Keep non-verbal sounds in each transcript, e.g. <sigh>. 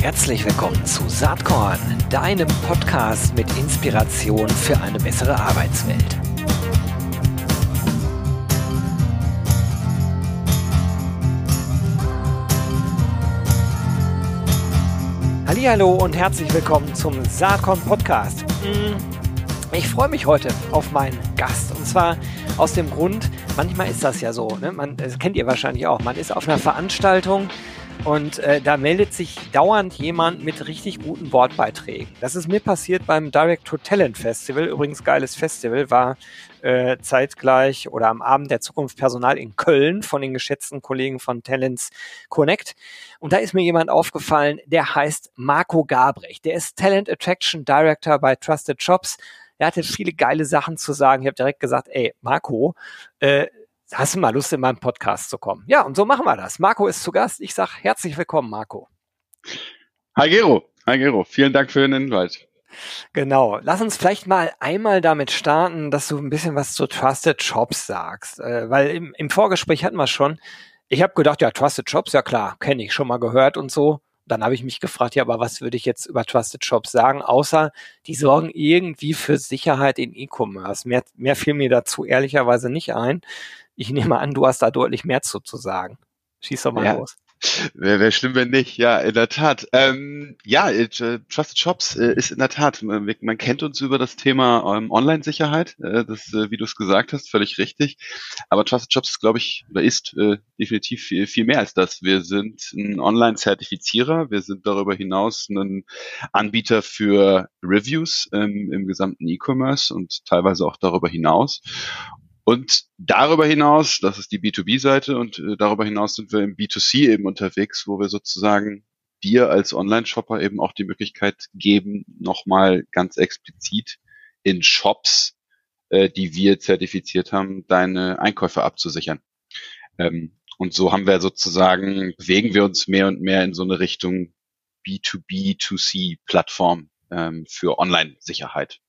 Herzlich willkommen zu Saatkorn, deinem Podcast mit Inspiration für eine bessere Arbeitswelt. Hallo und herzlich willkommen zum Saatkorn Podcast. Hm, ich freue mich heute auf meinen Gast und zwar aus dem Grund, manchmal ist das ja so, ne? man, das kennt ihr wahrscheinlich auch, man ist auf einer Veranstaltung und äh, da meldet sich dauernd jemand mit richtig guten Wortbeiträgen. Das ist mir passiert beim Direct to Talent Festival. Übrigens geiles Festival, war äh, zeitgleich oder am Abend der Zukunft Personal in Köln von den geschätzten Kollegen von Talents Connect. Und da ist mir jemand aufgefallen, der heißt Marco Gabrecht. Der ist Talent Attraction Director bei Trusted Jobs. Er hatte viele geile Sachen zu sagen. Ich habe direkt gesagt, ey, Marco, äh, hast du mal Lust, in meinen Podcast zu kommen? Ja, und so machen wir das. Marco ist zu Gast. Ich sage herzlich willkommen, Marco. Hi Gero. Hi Gero. Vielen Dank für den Hinweis. Genau. Lass uns vielleicht mal einmal damit starten, dass du ein bisschen was zu Trusted Shops sagst. Äh, weil im, im Vorgespräch hatten wir schon. Ich habe gedacht, ja, Trusted Shops, ja klar, kenne ich, schon mal gehört und so. Dann habe ich mich gefragt, ja, aber was würde ich jetzt über Trusted Shops sagen, außer die sorgen irgendwie für Sicherheit in E-Commerce. Mehr, mehr fiel mir dazu ehrlicherweise nicht ein. Ich nehme an, du hast da deutlich mehr zu, zu sagen. Schieß doch mal ja. los. Wäre wär schlimm, wenn nicht. Ja, in der Tat. Ähm, ja, äh, Trusted Shops äh, ist in der Tat, man, man, kennt uns über das Thema ähm, Online-Sicherheit. Äh, das, äh, wie du es gesagt hast, völlig richtig. Aber Trusted Shops glaube ich, oder ist äh, definitiv viel, viel mehr als das. Wir sind ein Online-Zertifizierer. Wir sind darüber hinaus ein Anbieter für Reviews ähm, im gesamten E-Commerce und teilweise auch darüber hinaus. Und darüber hinaus, das ist die B2B-Seite und äh, darüber hinaus sind wir im B2C eben unterwegs, wo wir sozusagen dir als Online-Shopper eben auch die Möglichkeit geben, nochmal ganz explizit in Shops, äh, die wir zertifiziert haben, deine Einkäufe abzusichern. Ähm, und so haben wir sozusagen, bewegen wir uns mehr und mehr in so eine Richtung B2B2C-Plattform ähm, für Online-Sicherheit.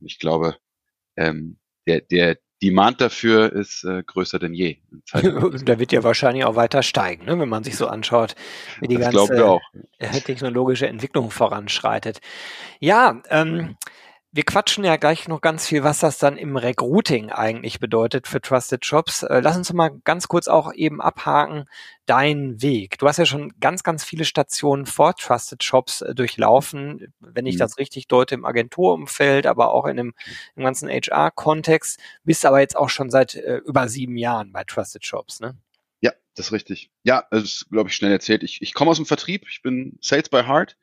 Ich glaube, ähm, der, der, Demand dafür ist äh, größer denn je. <laughs> da wird ja wahrscheinlich auch weiter steigen, ne, wenn man sich so anschaut, wie die das ganze <laughs> technologische Entwicklung voranschreitet. Ja, ähm, wir quatschen ja gleich noch ganz viel, was das dann im Recruiting eigentlich bedeutet für Trusted Jobs. Äh, lass uns mal ganz kurz auch eben abhaken, dein Weg. Du hast ja schon ganz, ganz viele Stationen vor Trusted Jobs äh, durchlaufen, wenn ich mhm. das richtig deute, im Agenturumfeld, aber auch in dem, im ganzen HR-Kontext. Bist aber jetzt auch schon seit äh, über sieben Jahren bei Trusted Jobs, ne? Ja, das ist richtig. Ja, das ist, glaube ich, schnell erzählt. Ich, ich komme aus dem Vertrieb, ich bin Sales by Heart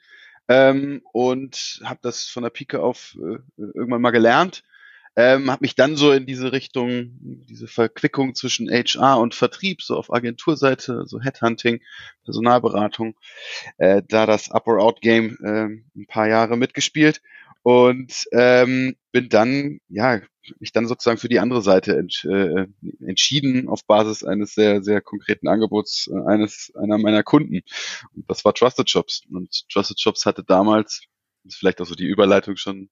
ähm, und habe das von der Pike auf äh, irgendwann mal gelernt. Ähm, habe mich dann so in diese Richtung, diese Verquickung zwischen HR und Vertrieb, so auf Agenturseite, so Headhunting, Personalberatung, äh, da das Up-or-Out-Game äh, ein paar Jahre mitgespielt und ähm, bin dann, ja, mich dann sozusagen für die andere Seite ent, äh, entschieden auf Basis eines sehr, sehr konkreten Angebots äh, eines einer meiner Kunden. Und das war Trusted Shops. Und Trusted Shops hatte damals, das ist vielleicht auch so die Überleitung schon,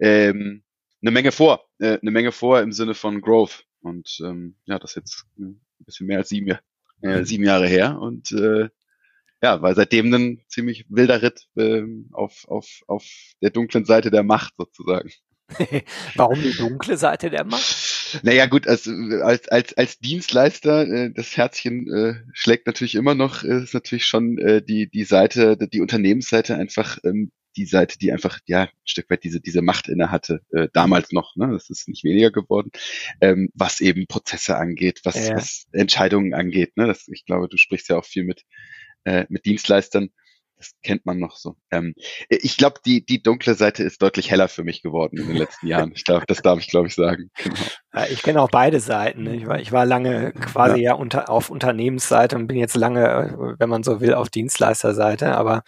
ähm, eine Menge vor, äh, eine Menge vor im Sinne von Growth. Und ähm, ja, das ist jetzt ein bisschen mehr als sieben, äh, <laughs> sieben Jahre her. Und äh, ja, weil seitdem ein ziemlich wilder Ritt ähm, auf, auf, auf der dunklen Seite der Macht sozusagen. <laughs> Warum die dunkle Seite der Macht? Naja gut, als, als, als, als Dienstleister, äh, das Herzchen äh, schlägt natürlich immer noch, äh, ist natürlich schon äh, die, die Seite, die Unternehmensseite einfach ähm, die Seite, die einfach ja ein Stück weit diese diese Macht inne hatte äh, damals noch. Ne, das ist nicht weniger geworden, ähm, was eben Prozesse angeht, was, ja. was Entscheidungen angeht. Ne, das, ich glaube, du sprichst ja auch viel mit äh, mit Dienstleistern. Das kennt man noch so. Ähm, ich glaube, die, die dunkle Seite ist deutlich heller für mich geworden in den letzten Jahren. Ich glaube, das darf ich, glaube ich, sagen. Genau. Ja, ich kenne auch beide Seiten. Ne? Ich war, ich war lange quasi ja, ja unter, auf Unternehmensseite und bin jetzt lange, wenn man so will, auf Dienstleisterseite. Aber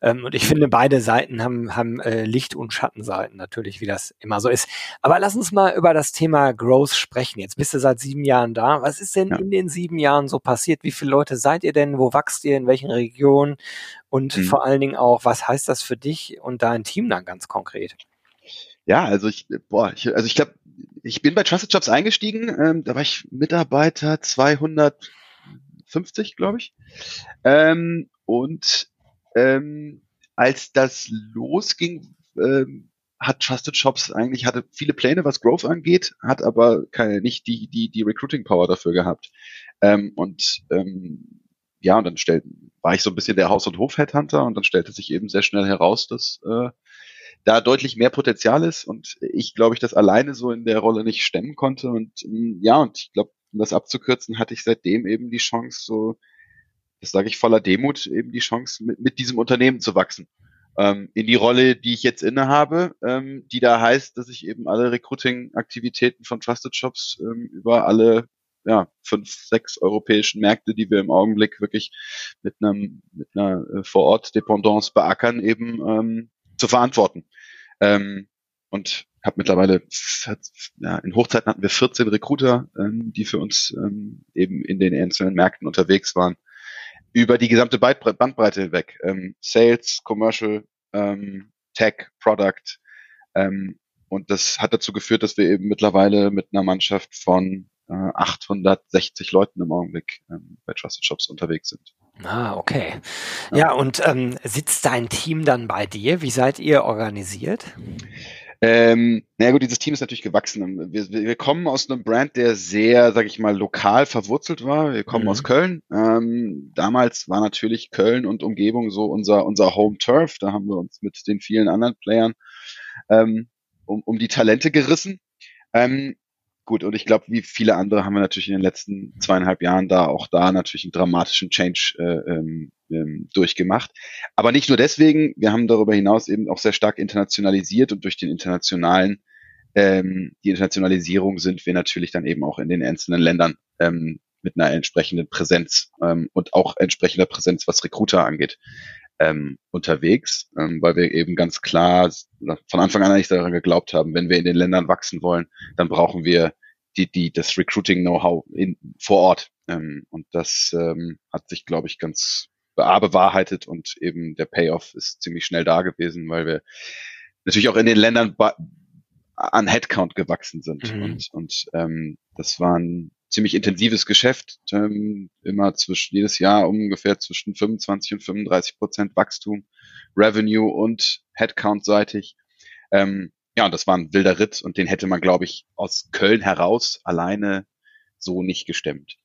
ähm, und ich finde, beide Seiten haben, haben äh, Licht- und Schattenseiten natürlich, wie das immer so ist. Aber lass uns mal über das Thema Growth sprechen. Jetzt bist du seit sieben Jahren da. Was ist denn ja. in den sieben Jahren so passiert? Wie viele Leute seid ihr denn? Wo wachst ihr? In welchen Regionen? Und mhm. vor allen Dingen auch, was heißt das für dich und dein Team dann ganz konkret? Ja, also ich, boah, ich, also ich glaube, ich bin bei Trusted Jobs eingestiegen, ähm, da war ich Mitarbeiter 200 50, glaube ich. Ähm, und ähm, als das losging, ähm, hat Trusted Shops eigentlich hatte viele Pläne, was Growth angeht, hat aber keine, nicht die die die Recruiting Power dafür gehabt. Ähm, und ähm, ja, und dann stellt, war ich so ein bisschen der Haus- und Hof-Headhunter und dann stellte sich eben sehr schnell heraus, dass äh, da deutlich mehr Potenzial ist und ich glaube, ich das alleine so in der Rolle nicht stemmen konnte und ähm, ja, und ich glaube, um das abzukürzen, hatte ich seitdem eben die Chance, so, das sage ich voller Demut, eben die Chance, mit, mit diesem Unternehmen zu wachsen. Ähm, in die Rolle, die ich jetzt innehabe, ähm, die da heißt, dass ich eben alle Recruiting-Aktivitäten von Trusted Shops ähm, über alle ja, fünf, sechs europäischen Märkte, die wir im Augenblick wirklich mit einem mit einer äh, Vor-Ort-Dependance beackern, eben ähm, zu verantworten. Ähm, und habe mittlerweile, ja, in Hochzeiten hatten wir 14 Recruiter, ähm, die für uns ähm, eben in den einzelnen Märkten unterwegs waren, über die gesamte Bandbreite hinweg. Ähm, Sales, Commercial, ähm, Tech, Product. Ähm, und das hat dazu geführt, dass wir eben mittlerweile mit einer Mannschaft von 860 äh, Leuten im Augenblick ähm, bei Trusted Shops unterwegs sind. Ah, okay. Ja, ja und ähm, sitzt dein Team dann bei dir? Wie seid ihr organisiert? Ähm, na gut, dieses Team ist natürlich gewachsen. Wir, wir kommen aus einem Brand, der sehr, sag ich mal, lokal verwurzelt war. Wir kommen mhm. aus Köln. Ähm, damals war natürlich Köln und Umgebung so unser, unser Home Turf. Da haben wir uns mit den vielen anderen Playern ähm, um, um die Talente gerissen. Ähm, Gut, und ich glaube, wie viele andere haben wir natürlich in den letzten zweieinhalb Jahren da auch da natürlich einen dramatischen Change äh, ähm, ähm, durchgemacht. Aber nicht nur deswegen, wir haben darüber hinaus eben auch sehr stark internationalisiert und durch den internationalen, ähm, die Internationalisierung sind wir natürlich dann eben auch in den einzelnen Ländern ähm, mit einer entsprechenden Präsenz ähm, und auch entsprechender Präsenz, was Recruiter angeht, ähm, unterwegs, ähm, weil wir eben ganz klar von Anfang an eigentlich daran geglaubt haben, wenn wir in den Ländern wachsen wollen, dann brauchen wir die, die, das Recruiting-Know-how in, vor Ort. Ähm, und das ähm, hat sich, glaube ich, ganz bewahrheitet und eben der Payoff ist ziemlich schnell da gewesen, weil wir natürlich auch in den Ländern an Headcount gewachsen sind. Mhm. Und, und ähm, das war ein ziemlich intensives Geschäft, ähm, immer zwischen jedes Jahr ungefähr zwischen 25 und 35 Prozent Wachstum, Revenue und Headcount-seitig. Ähm, ja, das war ein wilder Ritt und den hätte man, glaube ich, aus Köln heraus alleine so nicht gestemmt.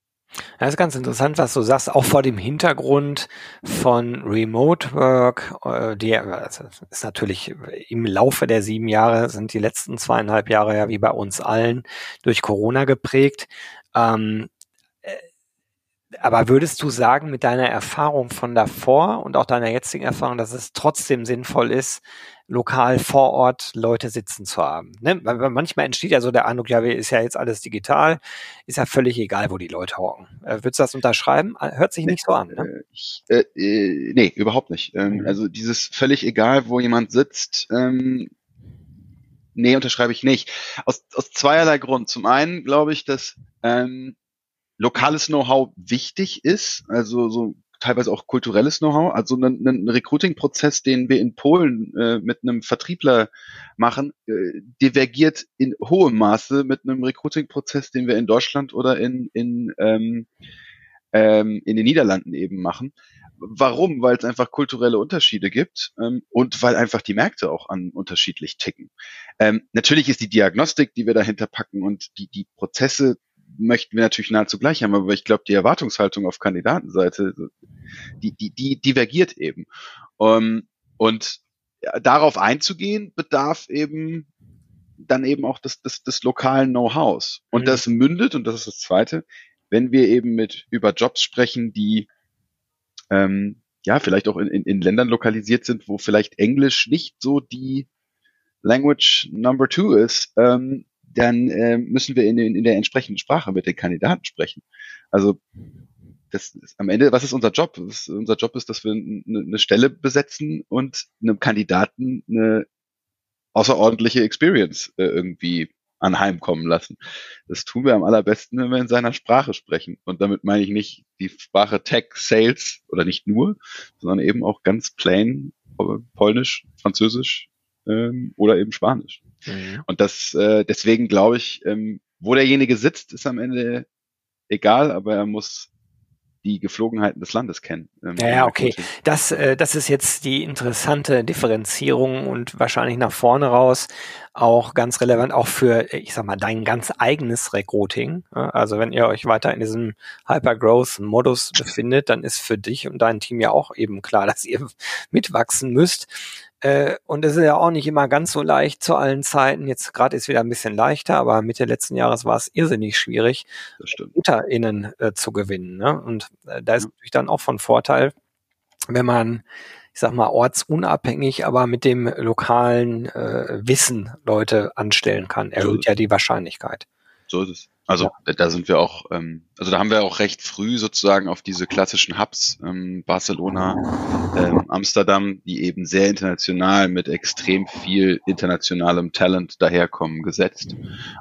Das ist ganz interessant, was du sagst, auch vor dem Hintergrund von Remote Work. Äh, die also ist natürlich im Laufe der sieben Jahre, sind die letzten zweieinhalb Jahre ja wie bei uns allen durch Corona geprägt. Ähm, äh, aber würdest du sagen, mit deiner Erfahrung von davor und auch deiner jetzigen Erfahrung, dass es trotzdem sinnvoll ist, lokal vor Ort Leute sitzen zu haben? Ne? Weil manchmal entsteht ja so der Eindruck, ja, ist ja jetzt alles digital, ist ja völlig egal, wo die Leute hocken. Äh, würdest du das unterschreiben? Äh, hört sich nicht so an. Ne? Ich, äh, äh, nee, überhaupt nicht. Ähm, mhm. Also dieses völlig egal, wo jemand sitzt, ähm, nee, unterschreibe ich nicht. Aus, aus zweierlei Grund. Zum einen glaube ich, dass ähm, lokales Know-how wichtig ist, also so teilweise auch kulturelles Know-how. Also ein, ein Recruiting-Prozess, den wir in Polen äh, mit einem Vertriebler machen, äh, divergiert in hohem Maße mit einem Recruiting-Prozess, den wir in Deutschland oder in, in, ähm, ähm, in den Niederlanden eben machen. Warum? Weil es einfach kulturelle Unterschiede gibt ähm, und weil einfach die Märkte auch an unterschiedlich ticken. Ähm, natürlich ist die Diagnostik, die wir dahinter packen und die, die Prozesse möchten wir natürlich nahezu gleich haben, aber ich glaube, die Erwartungshaltung auf Kandidatenseite, die, die, die divergiert eben. Ähm, und darauf einzugehen, bedarf eben dann eben auch des, des, des lokalen Know-hows. Und mhm. das mündet, und das ist das Zweite, wenn wir eben mit über Jobs sprechen, die ähm, ja vielleicht auch in, in, in Ländern lokalisiert sind, wo vielleicht Englisch nicht so die Language Number Two ist, ähm, dann äh, müssen wir in, in der entsprechenden Sprache mit den Kandidaten sprechen. Also das ist am Ende, was ist unser Job? Ist, unser Job ist, dass wir eine, eine Stelle besetzen und einem Kandidaten eine außerordentliche Experience äh, irgendwie anheimkommen lassen. Das tun wir am allerbesten, wenn wir in seiner Sprache sprechen. Und damit meine ich nicht die Sprache Tech, Sales oder nicht nur, sondern eben auch ganz plain Polnisch, Französisch ähm, oder eben Spanisch. Mhm. Und das, äh, deswegen glaube ich, ähm, wo derjenige sitzt, ist am Ende egal, aber er muss die Geflogenheiten des Landes kennen. Ähm, ja, okay. Das, äh, das ist jetzt die interessante Differenzierung und wahrscheinlich nach vorne raus auch ganz relevant, auch für, ich sag mal, dein ganz eigenes Recruiting. Also wenn ihr euch weiter in diesem Hypergrowth-Modus befindet, dann ist für dich und dein Team ja auch eben klar, <laughs> dass ihr mitwachsen müsst. Äh, und es ist ja auch nicht immer ganz so leicht zu allen Zeiten. Jetzt gerade ist wieder ein bisschen leichter, aber Mitte letzten Jahres war es irrsinnig schwierig, MieterInnen äh, zu gewinnen. Ne? Und äh, da ist ja. natürlich dann auch von Vorteil, wenn man, ich sag mal, ortsunabhängig, aber mit dem lokalen äh, Wissen Leute anstellen kann, erhöht ja die Wahrscheinlichkeit. So ist es. Also ja. da sind wir auch, ähm, also da haben wir auch recht früh sozusagen auf diese klassischen Hubs, ähm, Barcelona, ähm, Amsterdam, die eben sehr international mit extrem viel internationalem Talent daherkommen, gesetzt.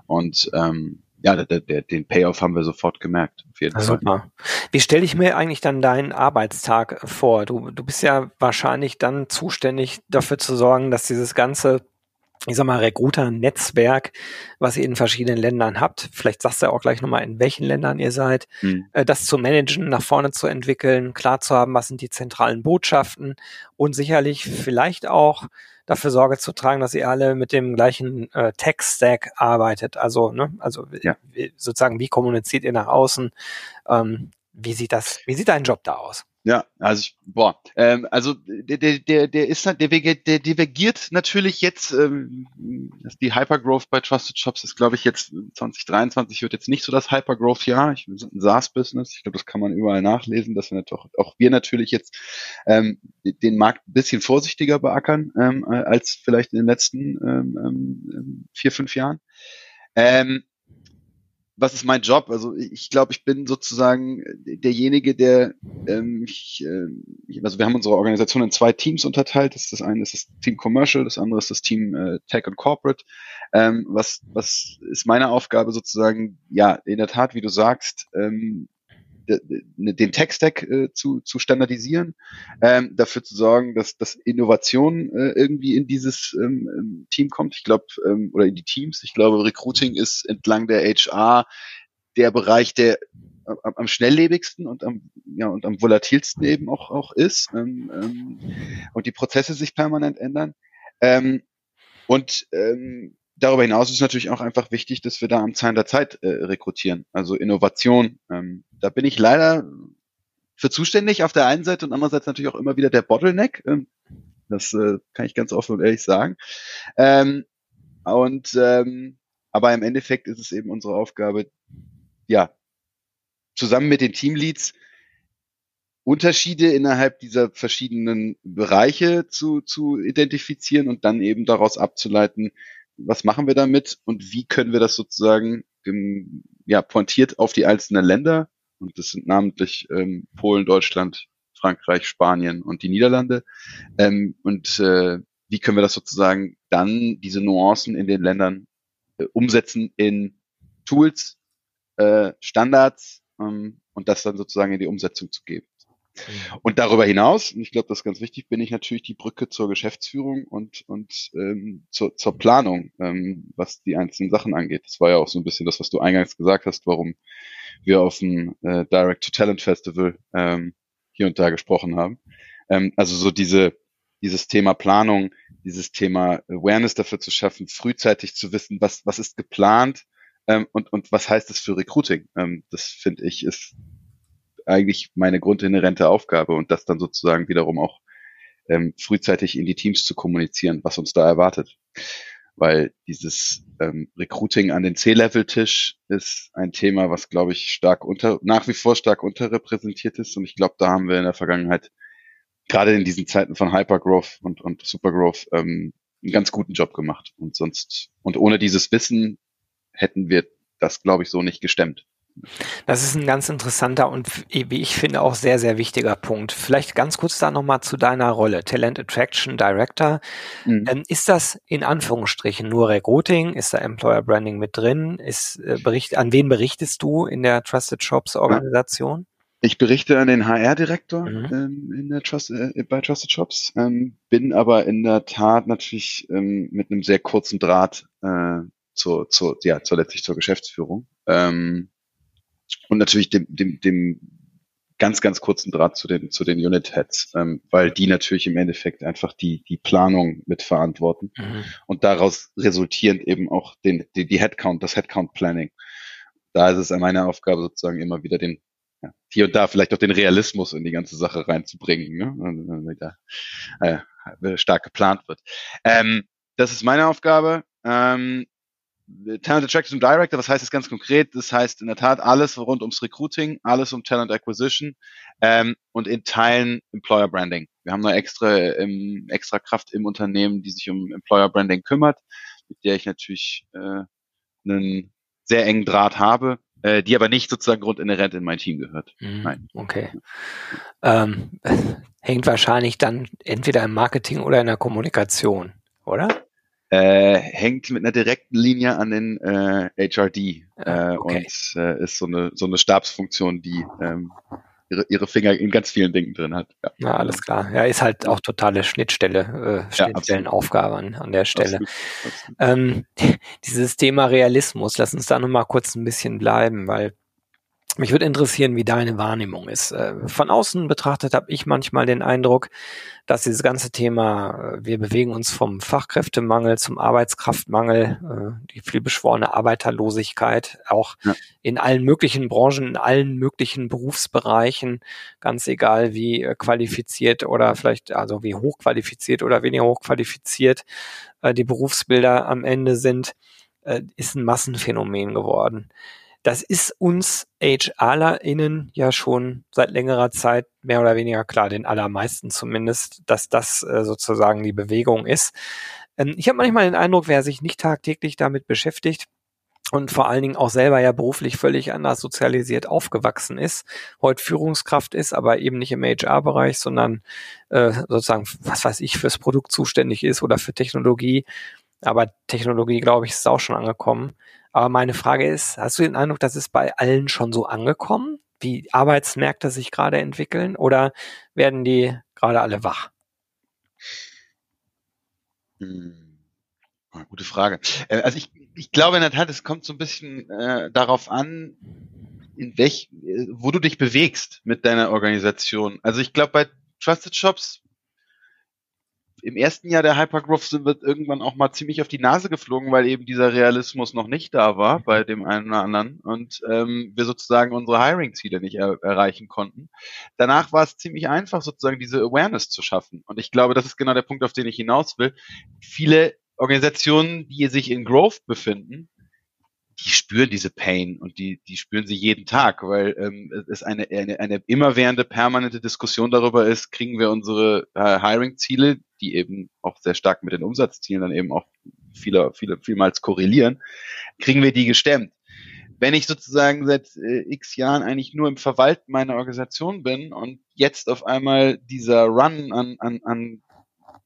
Und ähm, ja, der, der, den Payoff haben wir sofort gemerkt. Auf jeden Fall. Super. Wie stelle ich mir eigentlich dann deinen Arbeitstag vor? Du, du bist ja wahrscheinlich dann zuständig dafür zu sorgen, dass dieses ganze ich sag mal, Recruiter-Netzwerk, was ihr in verschiedenen Ländern habt. Vielleicht sagst du ja auch gleich nochmal, in welchen Ländern ihr seid, mhm. das zu managen, nach vorne zu entwickeln, klar zu haben, was sind die zentralen Botschaften und sicherlich vielleicht auch dafür Sorge zu tragen, dass ihr alle mit dem gleichen äh, Tech-Stack arbeitet. Also, ne, also ja. sozusagen, wie kommuniziert ihr nach außen? Ähm, wie sieht das, wie sieht dein Job da aus? Ja, also ich, boah, ähm, also der, der, der, der ist halt, der, der divergiert natürlich jetzt, ähm, die Hypergrowth bei Trusted Shops ist, glaube ich, jetzt 2023 wird jetzt nicht so das Hypergrowth-Jahr. Ich bin ein SaaS-Business, ich glaube, das kann man überall nachlesen, dass wir natürlich, auch wir natürlich jetzt ähm, den Markt ein bisschen vorsichtiger beackern ähm, als vielleicht in den letzten ähm, ähm, vier, fünf Jahren. Ähm, was ist mein Job? Also ich glaube, ich bin sozusagen derjenige, der ähm, ich, äh, also wir haben unsere Organisation in zwei Teams unterteilt. Das, das eine ist das Team Commercial, das andere ist das Team äh, Tech und Corporate. Ähm, was, was ist meine Aufgabe sozusagen? Ja, in der Tat, wie du sagst, ähm, den Tech-Stack äh, zu, zu standardisieren, ähm, dafür zu sorgen, dass, dass Innovation äh, irgendwie in dieses ähm, ähm Team kommt. Ich glaube, ähm, oder in die Teams. Ich glaube, Recruiting ist entlang der HR der Bereich, der am, am schnelllebigsten und am, ja, und am volatilsten eben auch, auch ist ähm, ähm, und die Prozesse sich permanent ändern. Ähm, und ähm, darüber hinaus ist natürlich auch einfach wichtig, dass wir da am Zahn der Zeit äh, rekrutieren, also Innovation. Ähm, da bin ich leider für zuständig auf der einen Seite und andererseits natürlich auch immer wieder der Bottleneck. Ähm, das äh, kann ich ganz offen und ehrlich sagen. Ähm, und ähm, aber im Endeffekt ist es eben unsere Aufgabe, ja, zusammen mit den Teamleads Unterschiede innerhalb dieser verschiedenen Bereiche zu, zu identifizieren und dann eben daraus abzuleiten, was machen wir damit und wie können wir das sozusagen ähm, ja, pointiert auf die einzelnen Länder, und das sind namentlich ähm, Polen, Deutschland, Frankreich, Spanien und die Niederlande, ähm, und äh, wie können wir das sozusagen dann, diese Nuancen in den Ländern äh, umsetzen in Tools, äh, Standards ähm, und das dann sozusagen in die Umsetzung zu geben. Mhm. Und darüber hinaus, und ich glaube, das ist ganz wichtig, bin ich natürlich die Brücke zur Geschäftsführung und, und ähm, zur, zur Planung, ähm, was die einzelnen Sachen angeht. Das war ja auch so ein bisschen das, was du eingangs gesagt hast, warum wir auf dem äh, Direct-to-Talent-Festival ähm, hier und da gesprochen haben. Ähm, also so diese, dieses Thema Planung, dieses Thema Awareness dafür zu schaffen, frühzeitig zu wissen, was, was ist geplant ähm, und, und was heißt das für Recruiting. Ähm, das finde ich ist eigentlich meine grundinhärente Aufgabe und das dann sozusagen wiederum auch ähm, frühzeitig in die Teams zu kommunizieren, was uns da erwartet. Weil dieses ähm, Recruiting an den C-Level-Tisch ist ein Thema, was, glaube ich, stark unter, nach wie vor stark unterrepräsentiert ist. Und ich glaube, da haben wir in der Vergangenheit, gerade in diesen Zeiten von Hypergrowth und, und Supergrowth, ähm, einen ganz guten Job gemacht. Und sonst, und ohne dieses Wissen hätten wir das, glaube ich, so nicht gestemmt. Das ist ein ganz interessanter und wie ich finde auch sehr, sehr wichtiger Punkt. Vielleicht ganz kurz da nochmal zu deiner Rolle, Talent Attraction Director. Mhm. Ähm, ist das in Anführungsstrichen nur Recruiting? Ist da Employer Branding mit drin? Ist, äh, Bericht, an wen berichtest du in der Trusted Shops Organisation? Ich berichte an den HR-Direktor mhm. ähm, in der Trust, äh, bei Trusted Shops, ähm, bin aber in der Tat natürlich ähm, mit einem sehr kurzen Draht äh, zur, zur, ja, zur letztlich zur Geschäftsführung. Ähm, und natürlich dem, dem, dem ganz, ganz kurzen Draht zu den, zu den Unit Heads, ähm, weil die natürlich im Endeffekt einfach die, die Planung mitverantworten mhm. und daraus resultierend eben auch den, die, die Headcount, das Headcount Planning. Da ist es meine Aufgabe sozusagen immer wieder den, ja, hier und da vielleicht auch den Realismus in die ganze Sache reinzubringen, ne? da äh, stark geplant wird. Ähm, das ist meine Aufgabe. Ähm, Talent Attraction Director, was heißt das ganz konkret? Das heißt in der Tat alles rund ums Recruiting, alles um Talent Acquisition ähm, und in Teilen Employer Branding. Wir haben eine extra, ähm, extra Kraft im Unternehmen, die sich um Employer Branding kümmert, mit der ich natürlich äh, einen sehr engen Draht habe, äh, die aber nicht sozusagen grundinhärent in mein Team gehört. Mhm, Nein. Okay. Ähm, hängt wahrscheinlich dann entweder im Marketing oder in der Kommunikation, oder? Äh, hängt mit einer direkten Linie an den äh, HRD äh, okay. und äh, ist so eine so eine Stabsfunktion, die ähm, ihre, ihre Finger in ganz vielen Dingen drin hat. Ja, ja alles klar. Ja, ist halt auch totale Schnittstelle, äh, Schnittstellenaufgabe an, an der Stelle. Absolut. Absolut. Ähm, <laughs> dieses Thema Realismus, lass uns da nochmal kurz ein bisschen bleiben, weil mich würde interessieren, wie deine Wahrnehmung ist. Äh, von außen betrachtet habe ich manchmal den Eindruck, dass dieses ganze Thema, äh, wir bewegen uns vom Fachkräftemangel zum Arbeitskraftmangel, äh, die vielbeschworene Arbeiterlosigkeit, auch ja. in allen möglichen Branchen, in allen möglichen Berufsbereichen, ganz egal wie qualifiziert oder vielleicht, also wie hochqualifiziert oder weniger hochqualifiziert die Berufsbilder am Ende sind, ist ein Massenphänomen geworden. Das ist uns HRlerInnen ja schon seit längerer Zeit mehr oder weniger klar, den allermeisten zumindest, dass das äh, sozusagen die Bewegung ist. Ähm, ich habe manchmal den Eindruck, wer sich nicht tagtäglich damit beschäftigt, und vor allen Dingen auch selber ja beruflich völlig anders sozialisiert aufgewachsen ist, heute Führungskraft ist, aber eben nicht im HR-Bereich, sondern äh, sozusagen, was weiß ich, fürs Produkt zuständig ist oder für Technologie. Aber Technologie, glaube ich, ist auch schon angekommen. Aber meine Frage ist, hast du den Eindruck, das ist bei allen schon so angekommen, wie Arbeitsmärkte sich gerade entwickeln oder werden die gerade alle wach? Hm. Gute Frage. Äh, also ich, ich glaube in der Tat, es kommt so ein bisschen äh, darauf an, in welch, äh, wo du dich bewegst mit deiner Organisation. Also ich glaube, bei Trusted Shops im ersten Jahr der Hypergrowth sind wir irgendwann auch mal ziemlich auf die Nase geflogen, weil eben dieser Realismus noch nicht da war bei dem einen oder anderen und ähm, wir sozusagen unsere Hiring-Ziele nicht er erreichen konnten. Danach war es ziemlich einfach, sozusagen diese Awareness zu schaffen. Und ich glaube, das ist genau der Punkt, auf den ich hinaus will. Viele Organisationen, die sich in Growth befinden, die spüren diese Pain und die, die spüren sie jeden Tag, weil ähm, es eine, eine, eine immerwährende, permanente Diskussion darüber ist, kriegen wir unsere äh, Hiring-Ziele, die eben auch sehr stark mit den Umsatzzielen dann eben auch viele, viele, vielmals korrelieren, kriegen wir die gestemmt. Wenn ich sozusagen seit äh, x Jahren eigentlich nur im Verwalten meiner Organisation bin und jetzt auf einmal dieser Run an, an, an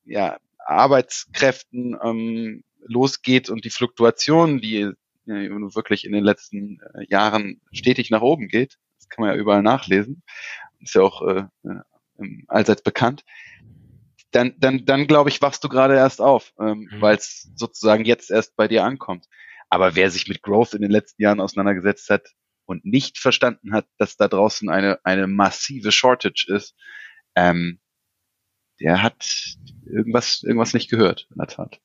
ja, Arbeitskräften ähm, losgeht und die Fluktuationen, die wirklich in den letzten äh, Jahren stetig nach oben geht. Das kann man ja überall nachlesen. Ist ja auch äh, äh allseits bekannt. Dann, dann, dann glaube ich, wachst du gerade erst auf, ähm, mhm. weil es sozusagen jetzt erst bei dir ankommt. Aber wer sich mit Growth in den letzten Jahren auseinandergesetzt hat und nicht verstanden hat, dass da draußen eine, eine massive Shortage ist, ähm, der hat irgendwas, irgendwas nicht gehört, in der Tat.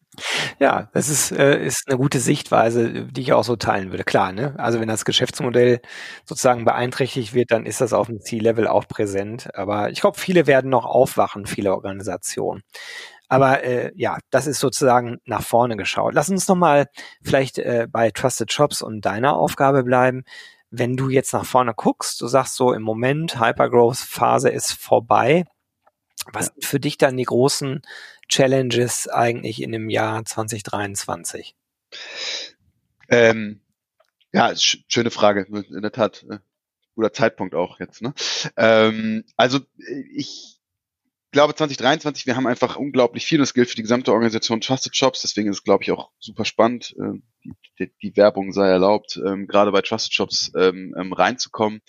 Ja, das ist, äh, ist eine gute Sichtweise, die ich auch so teilen würde. Klar, ne? Also wenn das Geschäftsmodell sozusagen beeinträchtigt wird, dann ist das auf dem C-Level auch präsent. Aber ich glaube, viele werden noch aufwachen, viele Organisationen. Aber äh, ja, das ist sozusagen nach vorne geschaut. Lass uns nochmal vielleicht äh, bei Trusted Shops und deiner Aufgabe bleiben. Wenn du jetzt nach vorne guckst, du sagst so im Moment, Hypergrowth-Phase ist vorbei was sind für dich dann die großen Challenges eigentlich in dem Jahr 2023? Ähm, ja, schöne Frage, in der Tat. Äh, guter Zeitpunkt auch jetzt. Ne? Ähm, also ich glaube 2023, wir haben einfach unglaublich viel, das gilt für die gesamte Organisation Trusted Shops, deswegen ist es, glaube ich, auch super spannend, äh, die, die, die, Werbung sei erlaubt, ähm, gerade bei Trusted Shops ähm, ähm, reinzukommen.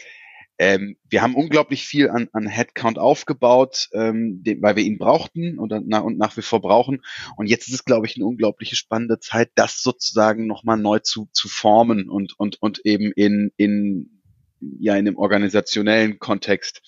Ähm, wir haben unglaublich viel an, an Headcount aufgebaut, ähm, den, weil wir ihn brauchten und, na, und nach wie vor brauchen. Und jetzt ist es, glaube ich, eine unglaubliche spannende Zeit, das sozusagen nochmal neu zu, zu formen und, und, und eben in, in ja in dem organisationellen Kontext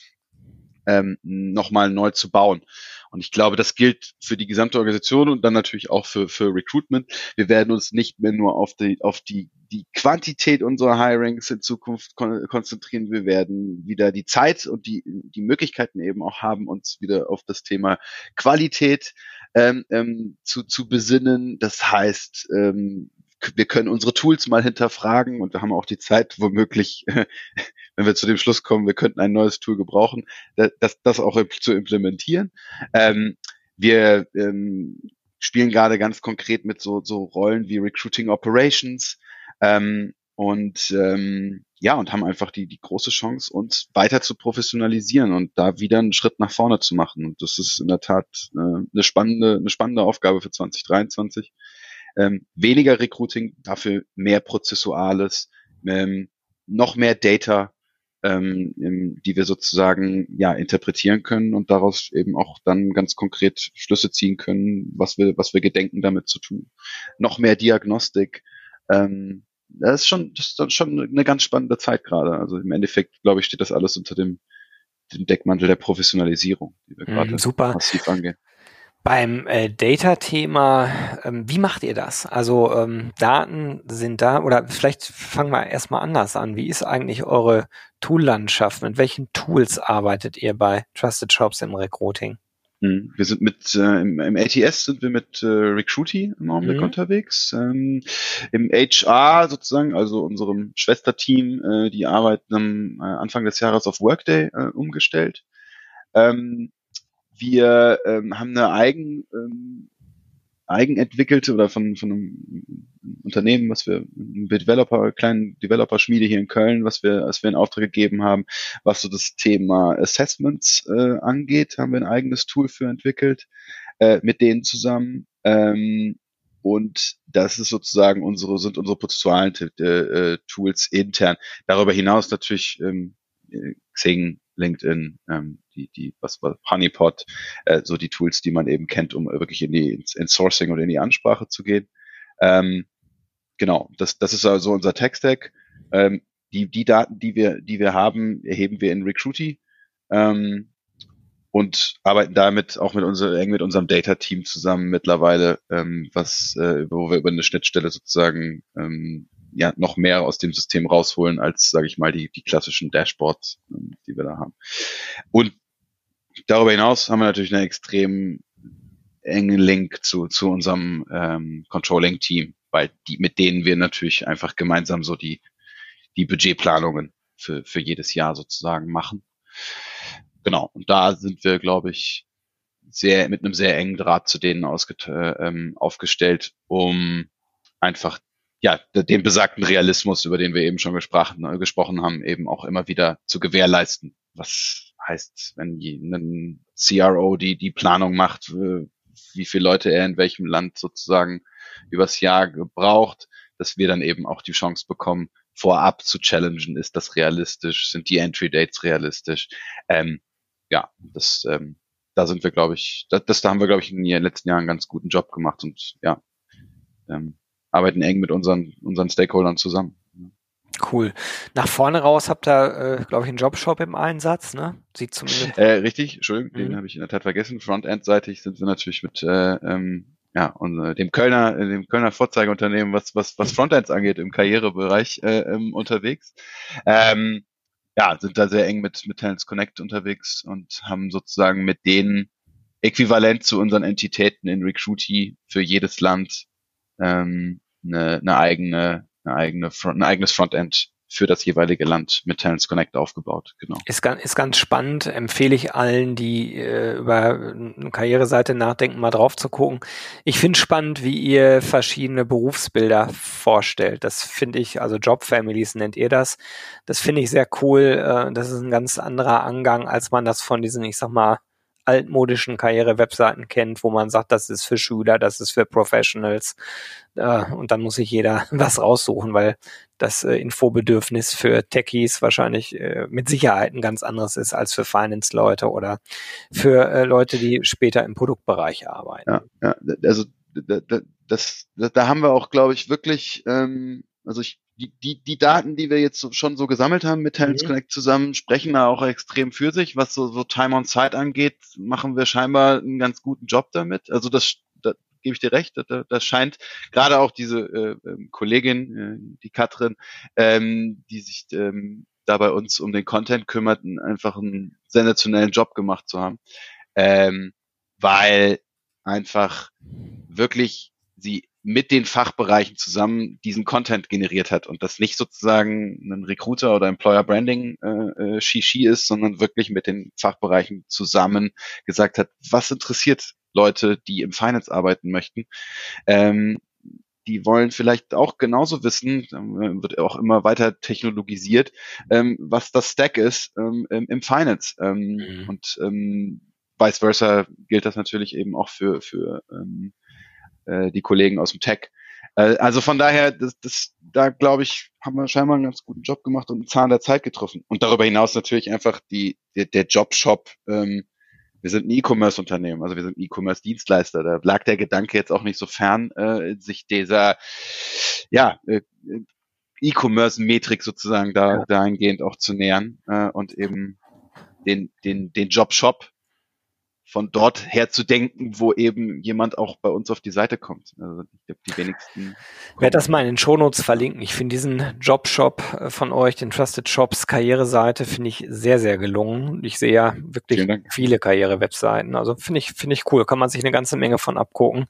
ähm, nochmal neu zu bauen. Und ich glaube, das gilt für die gesamte Organisation und dann natürlich auch für, für Recruitment. Wir werden uns nicht mehr nur auf die, auf die, die Quantität unserer Hirings in Zukunft kon konzentrieren. Wir werden wieder die Zeit und die, die Möglichkeiten eben auch haben, uns wieder auf das Thema Qualität ähm, ähm, zu, zu besinnen. Das heißt, ähm, wir können unsere Tools mal hinterfragen und wir haben auch die Zeit, womöglich, <laughs> wenn wir zu dem Schluss kommen, wir könnten ein neues Tool gebrauchen, das, das auch zu implementieren. Ähm, wir ähm, spielen gerade ganz konkret mit so, so Rollen wie Recruiting Operations ähm, und ähm, ja, und haben einfach die, die große Chance, uns weiter zu professionalisieren und da wieder einen Schritt nach vorne zu machen. Und das ist in der Tat äh, eine spannende, eine spannende Aufgabe für 2023 ähm, weniger Recruiting, dafür mehr Prozessuales, ähm, noch mehr Data, ähm, die wir sozusagen ja interpretieren können und daraus eben auch dann ganz konkret Schlüsse ziehen können, was wir was wir gedenken damit zu tun. Noch mehr Diagnostik. Ähm, das ist schon das ist schon eine ganz spannende Zeit gerade. Also im Endeffekt glaube ich steht das alles unter dem, dem Deckmantel der Professionalisierung, die wir gerade mm, super. massiv angehen. Beim äh, Data-Thema, ähm, wie macht ihr das? Also ähm, Daten sind da, oder vielleicht fangen wir erstmal anders an. Wie ist eigentlich eure Tool-Landschaft? Mit welchen Tools arbeitet ihr bei Trusted Shops im Recruiting? Hm, wir sind mit äh, im, im ATS sind wir mit äh, Recruity im Augenblick mhm. unterwegs. Ähm, Im HR sozusagen, also unserem Schwesterteam, äh, die arbeiten am äh, Anfang des Jahres auf Workday äh, umgestellt. Ähm, wir ähm, haben eine eigen, ähm, eigenentwickelte oder von, von einem Unternehmen, was wir, ein Developer, kleinen Developer-Schmiede hier in Köln, was wir, was wir in Auftrag gegeben haben, was so das Thema Assessments äh, angeht, haben wir ein eigenes Tool für entwickelt, äh, mit denen zusammen. Ähm, und das ist sozusagen unsere, sind unsere prozessualen äh, äh, Tools intern. Darüber hinaus natürlich ähm, Xing, LinkedIn, ähm, die, die, was war Honeypot, äh, so die Tools, die man eben kennt, um wirklich in die ins, ins Sourcing oder in die Ansprache zu gehen. Ähm, genau, das, das ist also unser Tech-Stack. Ähm, die, die Daten, die wir, die wir haben, erheben wir in Recruity ähm, und arbeiten damit auch mit unser, eng mit unserem Data-Team zusammen mittlerweile, ähm, was, äh, wo wir über eine Schnittstelle sozusagen ähm, ja noch mehr aus dem System rausholen als, sage ich mal, die, die klassischen Dashboards, ähm, die wir da haben. Und darüber hinaus haben wir natürlich einen extrem engen Link zu, zu unserem ähm, Controlling-Team, weil die, mit denen wir natürlich einfach gemeinsam so die, die Budgetplanungen für, für jedes Jahr sozusagen machen. Genau, und da sind wir, glaube ich, sehr mit einem sehr engen Draht zu denen ausget äh, ähm, aufgestellt, um einfach ja, den besagten Realismus, über den wir eben schon gesprochen, äh, gesprochen haben, eben auch immer wieder zu gewährleisten. Was heißt, wenn ein CRO die, die Planung macht, wie viele Leute er in welchem Land sozusagen übers Jahr braucht, dass wir dann eben auch die Chance bekommen, vorab zu challengen, ist das realistisch, sind die Entry Dates realistisch? Ähm, ja, das, ähm, da sind wir, glaube ich, das, das da haben wir, glaube ich, in den letzten Jahren einen ganz guten Job gemacht und ja, ähm, arbeiten eng mit unseren, unseren Stakeholdern zusammen. Cool. Nach vorne raus habt ihr, äh, glaube ich, einen Jobshop im Einsatz, ne? Sieht zumindest. Äh, richtig, Entschuldigung, mhm. den habe ich in der Tat vergessen. Frontend-seitig sind wir natürlich mit äh, ähm, ja, und äh, dem Kölner, dem Kölner Vorzeigeunternehmen, was, was, was Frontends angeht, im Karrierebereich äh, ähm, unterwegs. Ähm, ja, sind da sehr eng mit, mit Talents Connect unterwegs und haben sozusagen mit denen äquivalent zu unseren Entitäten in Recruity für jedes Land ähm, eine, eine eigene, eine eigene Front, ein eigenes Frontend für das jeweilige Land mit Talents Connect aufgebaut. Genau. Ist ganz, ist ganz spannend, empfehle ich allen, die äh, über eine Karriereseite nachdenken, mal drauf zu gucken. Ich finde spannend, wie ihr verschiedene Berufsbilder vorstellt. Das finde ich, also Job Families nennt ihr das. Das finde ich sehr cool. Äh, das ist ein ganz anderer Angang, als man das von diesen, ich sag mal, altmodischen Karriere-Webseiten kennt, wo man sagt, das ist für Schüler, das ist für Professionals. Äh, und dann muss sich jeder <laughs> was raussuchen, weil das äh, Infobedürfnis für Techies wahrscheinlich äh, mit Sicherheit ein ganz anderes ist als für Finance-Leute oder für Leute, die später im Produktbereich arbeiten. Ja, ja also das, das, da haben wir auch, glaube ich, wirklich ähm, Also ich, die, die, die Daten, die wir jetzt so, schon so gesammelt haben mit Talents mhm. Connect zusammen, sprechen da auch extrem für sich. Was so, so Time on Site angeht, machen wir scheinbar einen ganz guten Job damit. Also das, da gebe ich dir recht, das, das scheint gerade auch diese äh, ähm, Kollegin, äh, die Katrin, ähm, die sich ähm, da bei uns um den Content kümmert, einfach einen sensationellen Job gemacht zu haben. Ähm, weil einfach wirklich sie mit den Fachbereichen zusammen diesen Content generiert hat und das nicht sozusagen ein Recruiter oder Employer Branding äh, äh, Shishi ist, sondern wirklich mit den Fachbereichen zusammen gesagt hat, was interessiert Leute, die im Finance arbeiten möchten. Ähm, die wollen vielleicht auch genauso wissen, wird auch immer weiter technologisiert, ähm, was das Stack ist ähm, im Finance. Ähm, mhm. Und ähm, vice versa gilt das natürlich eben auch für, für ähm, äh, die Kollegen aus dem Tech. Äh, also von daher, das, das, da glaube ich, haben wir scheinbar einen ganz guten Job gemacht und einen Zahn der Zeit getroffen. Und darüber hinaus natürlich einfach die, der, der Jobshop. Ähm, wir sind ein E-Commerce-Unternehmen, also wir sind E-Commerce-Dienstleister. Da lag der Gedanke jetzt auch nicht so fern, äh, sich dieser ja, äh, E-Commerce-Metrik sozusagen da dahingehend auch zu nähern äh, und eben den, den, den Jobshop von dort her zu denken, wo eben jemand auch bei uns auf die Seite kommt. Also ich glaube, die wenigsten. Ich werde das mal in den Shownotes verlinken. Ich finde diesen Jobshop äh, von euch, den Trusted Shops Karriereseite, finde ich sehr, sehr gelungen. Ich sehe ja wirklich viele Karriere-Webseiten. Also finde ich, finde ich cool. Kann man sich eine ganze Menge von abgucken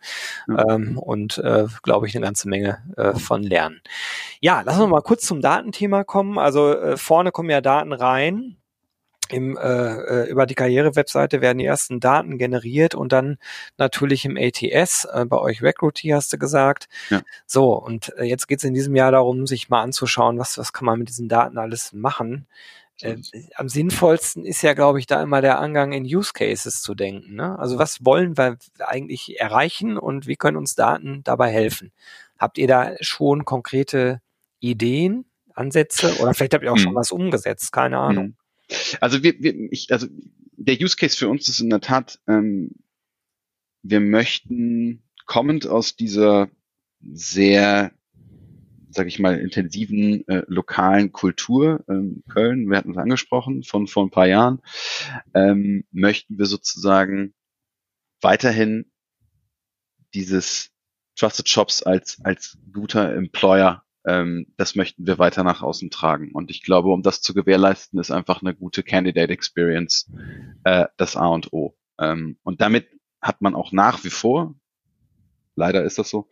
ja. ähm, und äh, glaube ich eine ganze Menge äh, von lernen. Ja, lassen wir mal kurz zum Datenthema kommen. Also äh, vorne kommen ja Daten rein im, äh, äh, über die Karriere-Webseite werden die ersten Daten generiert und dann natürlich im ATS, äh, bei euch Recruity hast du gesagt. Ja. So, und äh, jetzt geht es in diesem Jahr darum, sich mal anzuschauen, was, was kann man mit diesen Daten alles machen. Äh, am sinnvollsten ist ja, glaube ich, da immer der Angang in Use Cases zu denken. Ne? Also was wollen wir eigentlich erreichen und wie können uns Daten dabei helfen? Habt ihr da schon konkrete Ideen, Ansätze oder vielleicht habt ihr auch hm. schon was umgesetzt? Keine Ahnung. Hm. Also wir, wir ich, also der Use Case für uns ist in der Tat, ähm, wir möchten kommend aus dieser sehr, sag ich mal, intensiven äh, lokalen Kultur, ähm, Köln, wir hatten es angesprochen, von vor ein paar Jahren, ähm, möchten wir sozusagen weiterhin dieses Trusted Shops als, als guter Employer das möchten wir weiter nach außen tragen. Und ich glaube, um das zu gewährleisten, ist einfach eine gute Candidate Experience äh, das A und O. Ähm, und damit hat man auch nach wie vor, leider ist das so,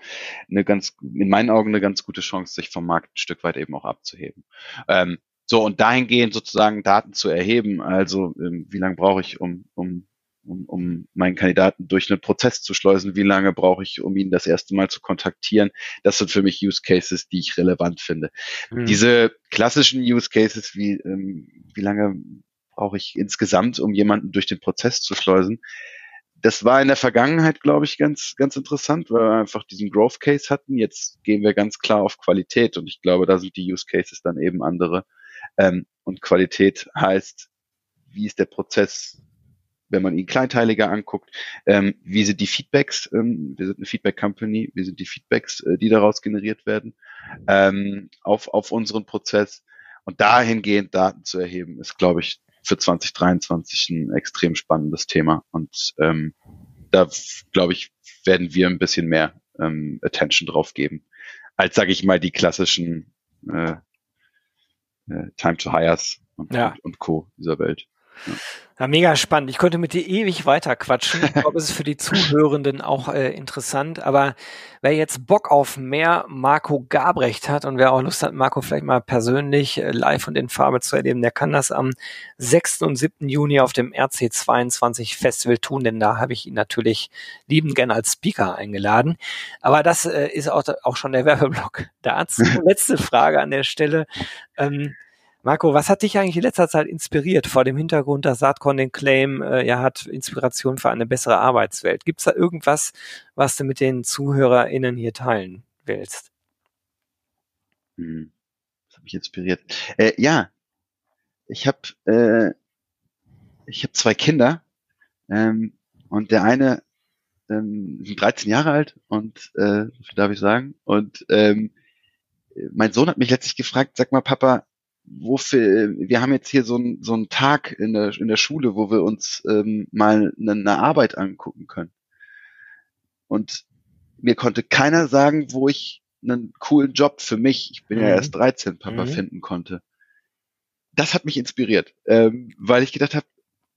eine ganz, in meinen Augen eine ganz gute Chance, sich vom Markt ein Stück weit eben auch abzuheben. Ähm, so, und dahingehend sozusagen Daten zu erheben, also ähm, wie lange brauche ich, um, um um, um meinen Kandidaten durch einen Prozess zu schleusen, wie lange brauche ich, um ihn das erste Mal zu kontaktieren. Das sind für mich Use Cases, die ich relevant finde. Mhm. Diese klassischen Use Cases, wie, ähm, wie lange brauche ich insgesamt, um jemanden durch den Prozess zu schleusen, das war in der Vergangenheit, glaube ich, ganz, ganz interessant, weil wir einfach diesen Growth Case hatten. Jetzt gehen wir ganz klar auf Qualität und ich glaube, da sind die Use Cases dann eben andere. Ähm, und Qualität heißt, wie ist der Prozess wenn man ihn kleinteiliger anguckt, ähm, wie sind die Feedbacks, ähm, wir sind eine Feedback Company, wie sind die Feedbacks, äh, die daraus generiert werden, ähm, auf, auf unseren Prozess. Und dahingehend Daten zu erheben, ist, glaube ich, für 2023 ein extrem spannendes Thema. Und ähm, da, glaube ich, werden wir ein bisschen mehr ähm, Attention drauf geben, als, sage ich mal, die klassischen äh, äh, Time to Hires und, ja. und, und Co. dieser Welt. Ja. Mega spannend. Ich könnte mit dir ewig weiter quatschen. Ich glaube, es ist für die Zuhörenden auch äh, interessant. Aber wer jetzt Bock auf mehr Marco Gabrecht hat und wer auch Lust hat, Marco vielleicht mal persönlich äh, live und in Farbe zu erleben, der kann das am 6. und 7. Juni auf dem RC22 Festival tun, denn da habe ich ihn natürlich liebend gern als Speaker eingeladen. Aber das äh, ist auch, auch schon der Werbeblock dazu. Letzte Frage an der Stelle. Ähm, Marco, was hat dich eigentlich in letzter Zeit inspiriert vor dem Hintergrund, dass Saatkorn den Claim, äh, er hat Inspiration für eine bessere Arbeitswelt? Gibt es da irgendwas, was du mit den ZuhörerInnen hier teilen willst? Hm. Was hat mich inspiriert? Äh, ja, ich habe äh, ich habe zwei Kinder ähm, und der eine ähm, sind 13 Jahre alt und äh, darf ich sagen und ähm, mein Sohn hat mich letztlich gefragt, sag mal, Papa, wofür, wir haben jetzt hier so, ein, so einen Tag in der, in der Schule, wo wir uns ähm, mal eine, eine Arbeit angucken können. Und mir konnte keiner sagen, wo ich einen coolen Job für mich, ich bin mhm. ja erst 13, Papa, mhm. finden konnte. Das hat mich inspiriert, ähm, weil ich gedacht habe,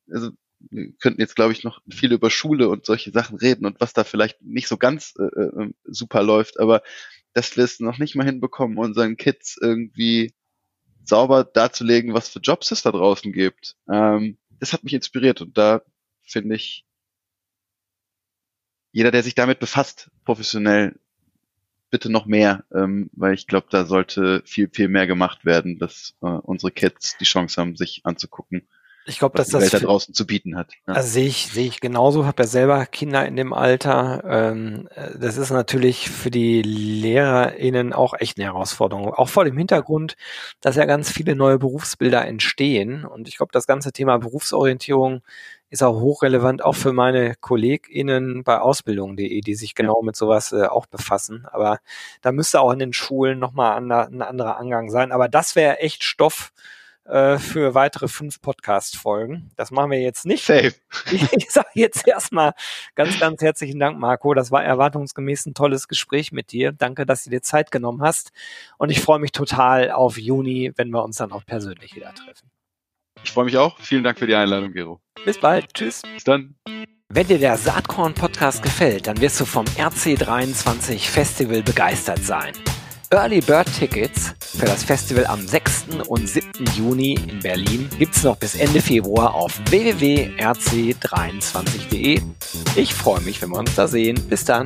also wir könnten jetzt, glaube ich, noch viel über Schule und solche Sachen reden und was da vielleicht nicht so ganz äh, äh, super läuft, aber dass wir es noch nicht mal hinbekommen, unseren Kids irgendwie sauber darzulegen, was für Jobs es da draußen gibt. Ähm, das hat mich inspiriert und da finde ich, jeder, der sich damit befasst, professionell, bitte noch mehr, ähm, weil ich glaube, da sollte viel, viel mehr gemacht werden, dass äh, unsere Kids die Chance haben, sich anzugucken, ich glaube, dass die das Welt da draußen zu bieten hat. Ja. Also sehe ich, sehe ich genauso. Habe ja selber Kinder in dem Alter. Ähm, das ist natürlich für die LehrerInnen auch echt eine Herausforderung. Auch vor dem Hintergrund, dass ja ganz viele neue Berufsbilder entstehen. Und ich glaube, das ganze Thema Berufsorientierung ist auch hochrelevant, auch für meine KollegInnen bei Ausbildung.de, die sich genau ja. mit sowas äh, auch befassen. Aber da müsste auch in den Schulen nochmal ein anderer Angang sein. Aber das wäre echt Stoff, äh, für weitere fünf Podcast-Folgen. Das machen wir jetzt nicht. Safe. <laughs> Ich, ich sage jetzt erstmal ganz, ganz herzlichen Dank, Marco. Das war erwartungsgemäß ein tolles Gespräch mit dir. Danke, dass du dir Zeit genommen hast. Und ich freue mich total auf Juni, wenn wir uns dann auch persönlich wieder treffen. Ich freue mich auch. Vielen Dank für die Einladung, Gero. Bis bald. Tschüss. Bis dann. Wenn dir der Saatkorn-Podcast gefällt, dann wirst du vom RC23 Festival begeistert sein. Early Bird Tickets für das Festival am 6. und 7. Juni in Berlin gibt es noch bis Ende Februar auf www.rc23.de. Ich freue mich, wenn wir uns da sehen. Bis dann.